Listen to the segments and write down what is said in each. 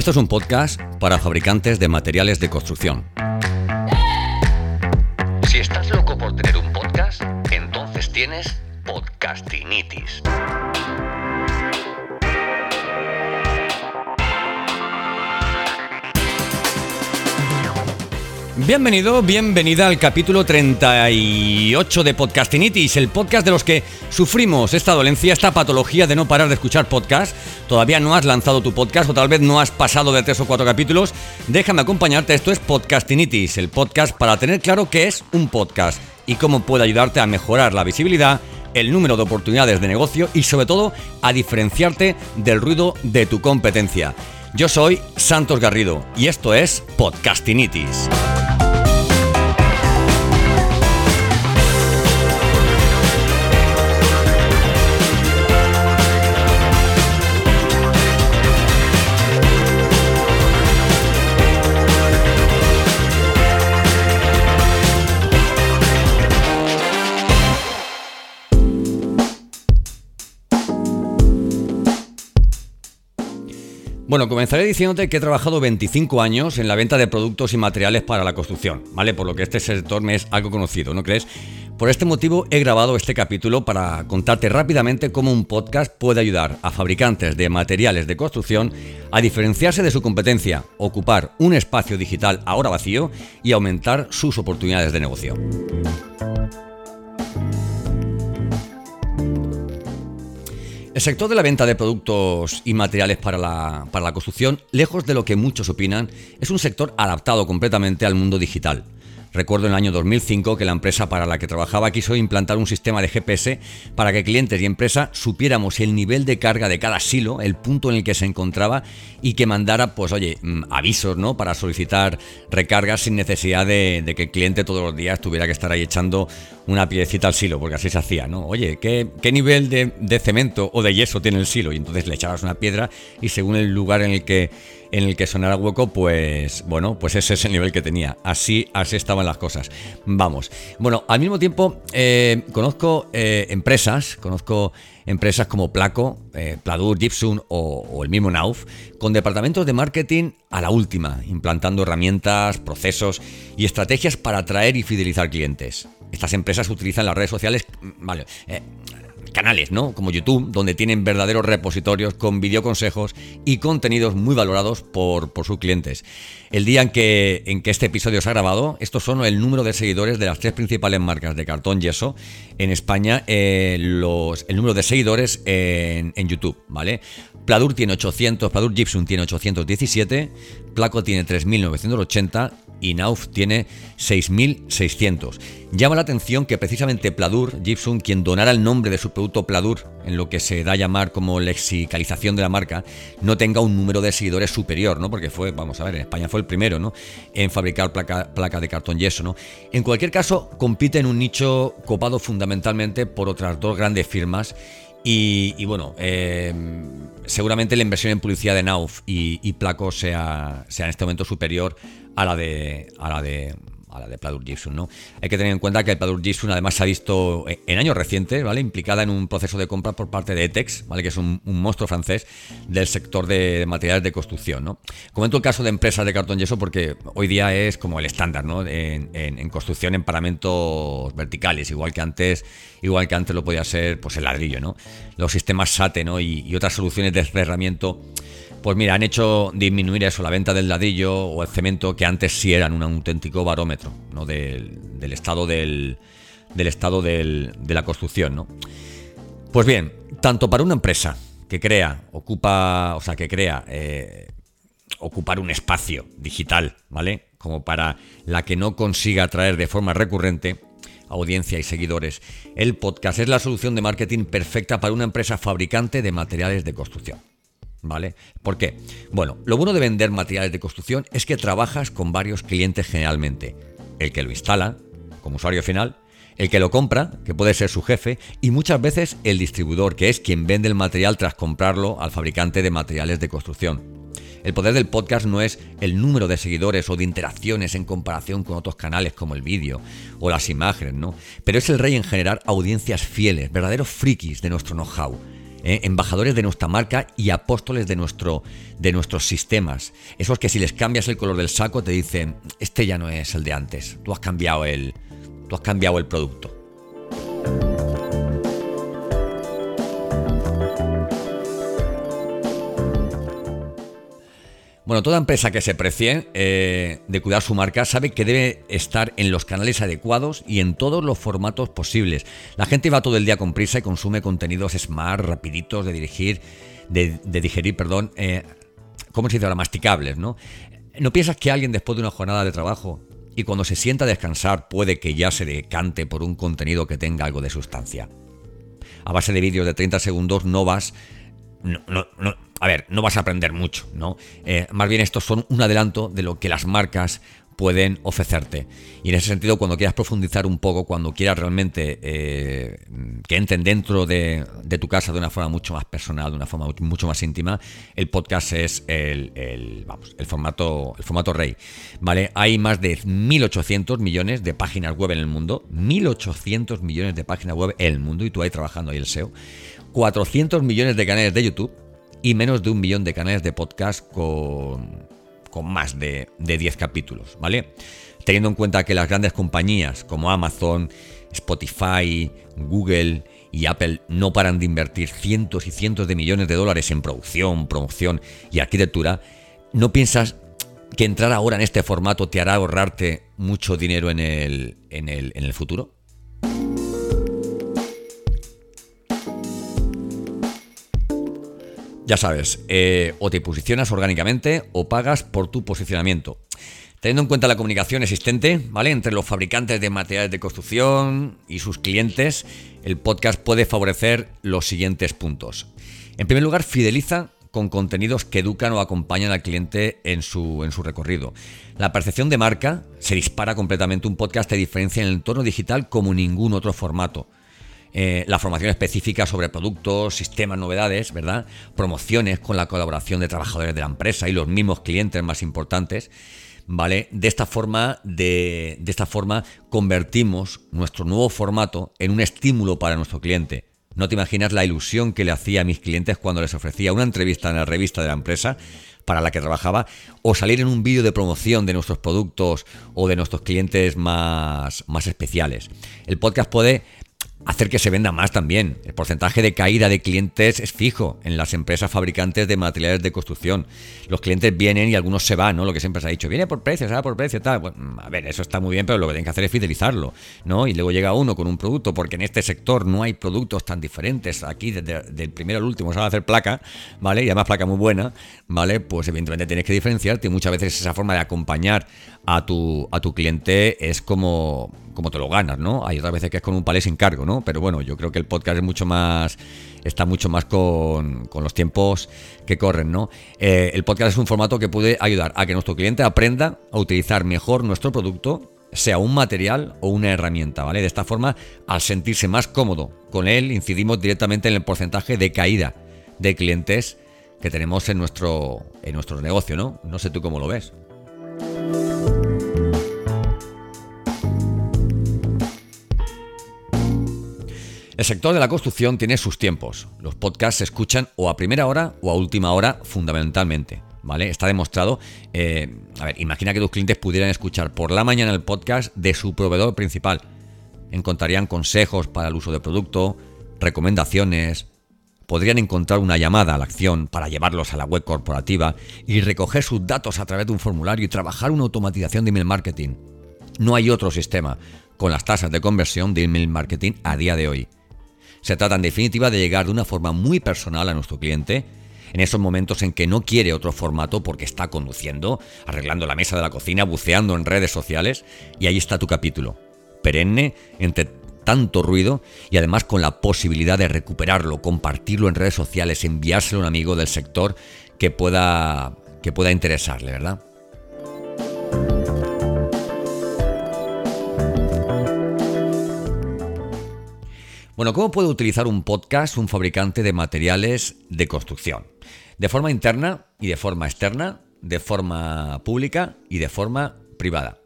Esto es un podcast para fabricantes de materiales de construcción. Si estás loco por tener un podcast, entonces tienes podcastinitis. Bienvenido, bienvenida al capítulo 38 de Podcastinitis, el podcast de los que sufrimos esta dolencia, esta patología de no parar de escuchar podcast. Todavía no has lanzado tu podcast o tal vez no has pasado de tres o cuatro capítulos. Déjame acompañarte, esto es Podcastinitis, el podcast para tener claro qué es un podcast y cómo puede ayudarte a mejorar la visibilidad, el número de oportunidades de negocio y sobre todo a diferenciarte del ruido de tu competencia. Yo soy Santos Garrido y esto es Podcastinitis. Bueno, comenzaré diciéndote que he trabajado 25 años en la venta de productos y materiales para la construcción, ¿vale? Por lo que este sector me es algo conocido, ¿no crees? Por este motivo he grabado este capítulo para contarte rápidamente cómo un podcast puede ayudar a fabricantes de materiales de construcción a diferenciarse de su competencia, ocupar un espacio digital ahora vacío y aumentar sus oportunidades de negocio. El sector de la venta de productos y materiales para la, para la, construcción, lejos de lo que muchos opinan, es un sector adaptado completamente al mundo digital. Recuerdo en el año 2005 que la empresa para la que trabajaba quiso implantar un sistema de GPS para que clientes y empresa supiéramos el nivel de carga de cada silo, el punto en el que se encontraba y que mandara, pues oye, mm, avisos, ¿no? Para solicitar recargas sin necesidad de, que el cliente todos los días tuviera que estar ahí echando una piecita al silo, porque así se hacía, ¿no? Oye, ¿qué, nivel de, de cemento o de yeso tiene el silo? Y entonces le echabas una piedra y según el lugar en el que en el que sonara hueco, pues bueno, pues ese es el nivel que tenía. Así, así estaban las cosas. Vamos. Bueno, al mismo tiempo, eh, conozco eh, empresas, conozco empresas como Placo, eh, Pladur, Gibson o, el mismo Nauf, con departamentos de marketing a la última, implantando herramientas, procesos y estrategias para atraer y fidelizar clientes. Estas empresas utilizan las redes sociales, vale, canales, ¿no? Como YouTube, donde tienen verdaderos repositorios con videoconsejos y contenidos muy valorados por, sus clientes. El día en que, en que este episodio se ha grabado, estos son el número de seguidores de las tres principales marcas de cartón yeso en España, eh, el número de seguidores en, en YouTube, ¿vale? Pladur tiene 800, Pladur Gibson tiene 817, Placo tiene 3980 y Nauf tiene 6.600. Llama la atención que precisamente Pladur, Gibson, quien donara el nombre de su producto Pladur, en lo que se da a llamar como lexicalización de la marca, no tenga un número de seguidores superior, ¿no? Porque fue, vamos a ver, en España fue el primero, ¿no? En fabricar placa, placa de cartón yeso, ¿no? En cualquier caso, compite en un nicho copado fundamentalmente por otras dos grandes firmas y, bueno, eh, seguramente la inversión en publicidad de Nauf y, Placo sea, sea, en este momento superior a la de, a la de a la de Pladur Gibson, ¿no? Hay que tener en cuenta que Pladur Gibson además se ha visto en años recientes, ¿vale? Implicada en un proceso de compra por parte de Etex, ¿vale? Que es un, monstruo francés del sector de materiales de construcción, ¿no? Comento el caso de empresas de cartón yeso porque hoy día es como el estándar, ¿no? En, construcción en paramentos verticales, igual que antes, igual que antes lo podía ser, pues el ladrillo, ¿no? Los sistemas SATE, ¿no? Y otras soluciones de cerramiento pues mira, han hecho disminuir eso, la venta del ladrillo o el cemento, que antes sí eran un auténtico barómetro ¿no? del, estado, del, estado de la construcción. ¿no? Pues bien, tanto para una empresa que crea, ocupa, o sea, que crea eh, ocupar un espacio digital, ¿vale? Como para la que no consiga atraer de forma recurrente audiencia y seguidores, el podcast es la solución de marketing perfecta para una empresa fabricante de materiales de construcción. ¿Vale? ¿Por qué? Bueno, lo bueno de vender materiales de construcción es que trabajas con varios clientes generalmente. El que lo instala, como usuario final, el que lo compra, que puede ser su jefe, y muchas veces el distribuidor, que es quien vende el material tras comprarlo al fabricante de materiales de construcción. El poder del podcast no es el número de seguidores o de interacciones en comparación con otros canales como el vídeo o las imágenes, ¿no? Pero es el rey en generar audiencias fieles, verdaderos frikis de nuestro know-how ¿eh? embajadores de nuestra marca y apóstoles de, nuestro, de nuestros sistemas. Esos que si les cambias el color del saco te dicen, este ya no es el de antes, tú has cambiado el, tú has cambiado el producto. Bueno, toda empresa que se precie eh, de cuidar su marca sabe que debe estar en los canales adecuados y en todos los formatos posibles. La gente va todo el día con prisa y consume contenidos smart, rapiditos de dirigir, de, digerir, perdón, eh, ¿cómo se dice ahora? Masticables, ¿no? ¿No piensas que alguien después de una jornada de trabajo y cuando se sienta a descansar puede que ya se decante por un contenido que tenga algo de sustancia? A base de vídeos de 30 segundos no vas... no, no, a ver, no vas a aprender mucho, ¿no? Eh, más bien estos son un adelanto de lo que las marcas pueden ofrecerte. Y en ese sentido, cuando quieras profundizar un poco, cuando quieras realmente eh, que entren dentro de, tu casa de una forma mucho más personal, de una forma mucho más íntima, el podcast es el, vamos, el, formato, el formato rey. ¿vale? Hay más de 1.800 millones de páginas web en el mundo, 1.800 millones de páginas web en el mundo, y tú ahí trabajando ahí el SEO, 400 millones de canales de YouTube, y menos de un millón de canales de podcast con, con más de, de 10 capítulos, ¿vale? Teniendo en cuenta que las grandes compañías como Amazon, Spotify, Google y Apple no paran de invertir cientos y cientos de millones de dólares en producción, promoción y arquitectura, ¿no piensas que entrar ahora en este formato te hará ahorrarte mucho dinero en el, en el, en el futuro? Ya sabes, eh, o te posicionas orgánicamente o pagas por tu posicionamiento. Teniendo en cuenta la comunicación existente, ¿vale? Entre los fabricantes de materiales de construcción y sus clientes, el podcast puede favorecer los siguientes puntos. En primer lugar, fideliza con contenidos que educan o acompañan al cliente en su, en su recorrido. La percepción de marca se dispara completamente. Un podcast te diferencia en el entorno digital como ningún otro formato. Eh, la formación específica sobre productos, sistemas, novedades, ¿verdad? Promociones con la colaboración de trabajadores de la empresa y los mismos clientes más importantes. ¿Vale? De esta forma, de, de esta forma convertimos nuestro nuevo formato en un estímulo para nuestro cliente. No te imaginas la ilusión que le hacía a mis clientes cuando les ofrecía una entrevista en la revista de la empresa para la que trabajaba o salir en un vídeo de promoción de nuestros productos o de nuestros clientes más, más especiales. El podcast puede hacer que se venda más también. El porcentaje de caída de clientes es fijo en las empresas fabricantes de materiales de construcción. Los clientes vienen y algunos se van, ¿no? Lo que siempre se ha dicho, viene por precio, se va por precio, tal. a ver, eso está muy bien, pero lo que tienen que hacer es fidelizarlo, ¿no? Y luego llega uno con un producto, porque en este sector no hay productos tan diferentes. Aquí, desde el primero al último, se va a hacer placa, ¿vale? Y además placa muy buena, ¿vale? Pues evidentemente tienes que diferenciarte y muchas veces esa forma de acompañar a tu, a tu cliente es como, como te lo ganas, ¿no? Hay otras veces que es con un palé sin cargo, ¿no? Pero bueno, yo creo que el podcast es mucho más, está mucho más con, los tiempos que corren, ¿no? Eh, el podcast es un formato que puede ayudar a que nuestro cliente aprenda a utilizar mejor nuestro producto, sea un material o una herramienta, ¿vale? De esta forma, al sentirse más cómodo con él, incidimos directamente en el porcentaje de caída de clientes que tenemos en nuestro, en nuestro negocio, ¿no? No sé tú cómo lo ves. El sector de la construcción tiene sus tiempos. Los podcasts se escuchan o a primera hora o a última hora fundamentalmente. ¿Vale? Está demostrado. Eh, a ver, imagina que tus clientes pudieran escuchar por la mañana el podcast de su proveedor principal. Encontrarían consejos para el uso de producto, recomendaciones, podrían encontrar una llamada a la acción para llevarlos a la web corporativa y recoger sus datos a través de un formulario y trabajar una automatización de email marketing. No hay otro sistema con las tasas de conversión de email marketing a día de hoy. Se trata en definitiva de llegar de una forma muy personal a nuestro cliente en esos momentos en que no quiere otro formato porque está conduciendo, arreglando la mesa de la cocina, buceando en redes sociales y ahí está tu capítulo. Perenne entre tanto ruido y además con la posibilidad de recuperarlo, compartirlo en redes sociales, enviárselo a un amigo del sector que pueda que pueda interesarle, ¿verdad? Bueno, ¿cómo puede utilizar un podcast un fabricante de materiales de construcción? De forma interna y de forma externa, de forma pública y de forma privada.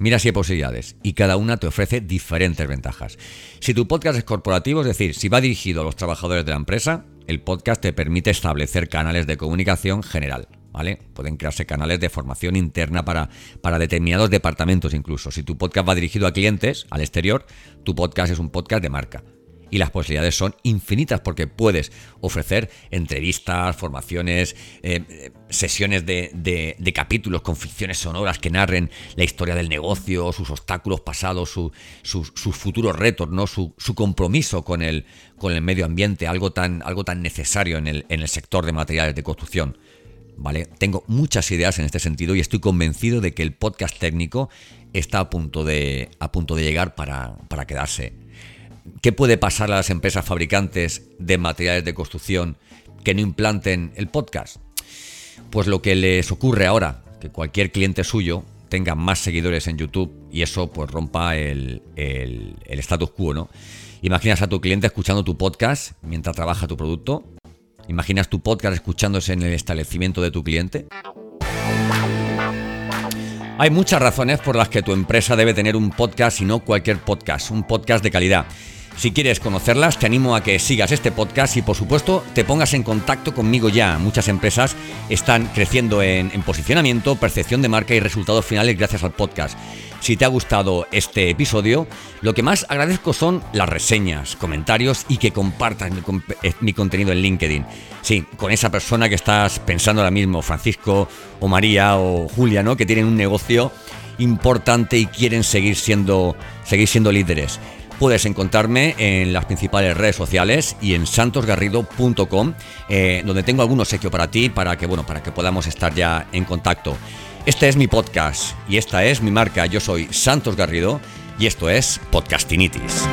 Mira si hay posibilidades y cada una te ofrece diferentes ventajas. Si tu podcast es corporativo, es decir, si va dirigido a los trabajadores de la empresa, el podcast te permite establecer canales de comunicación general. ¿Vale? Pueden crearse canales de formación interna para, para determinados departamentos incluso. Si tu podcast va dirigido a clientes, al exterior, tu podcast es un podcast de marca y las posibilidades son infinitas porque puedes ofrecer entrevistas, formaciones, eh, sesiones de, capítulos con ficciones sonoras que narren la historia del negocio, sus obstáculos pasados, sus futuros retos, ¿no? Su, compromiso con el, con el medio ambiente, algo tan, algo tan necesario en el, en el sector de materiales de construcción. ¿Vale? Tengo muchas ideas en este sentido y estoy convencido de que el podcast técnico está a punto de, llegar para, para quedarse. ¿Qué puede pasar a las empresas fabricantes de materiales de construcción que no implanten el podcast? Pues lo que les ocurre ahora, que cualquier cliente suyo tenga más seguidores en YouTube y eso pues rompa el, el, status quo, ¿no? Imaginas a tu cliente escuchando tu podcast mientras trabaja tu producto. ¿Imaginas tu podcast escuchándose en el establecimiento de tu cliente? Hay muchas razones por las que tu empresa debe tener un podcast y no cualquier podcast, un podcast de calidad. Si quieres conocerlas, te animo a que sigas este podcast y por supuesto te pongas en contacto conmigo ya. Muchas empresas están creciendo en, posicionamiento, percepción de marca y resultados finales gracias al podcast. Si te ha gustado este episodio, lo que más agradezco son las reseñas, comentarios y que compartas mi, eh, mi, contenido en LinkedIn. Sí, con esa persona que estás pensando ahora mismo, Francisco o María o Julia, ¿no? Que tienen un negocio importante y quieren seguir siendo, seguir siendo líderes. Puedes encontrarme en las principales redes sociales y en santosgarrido.com, eh, donde tengo algún obsequio para ti, para que, bueno, para que podamos estar ya en contacto. Este es mi podcast y esta es mi marca. Yo soy Santos Garrido y esto es Podcastinitis.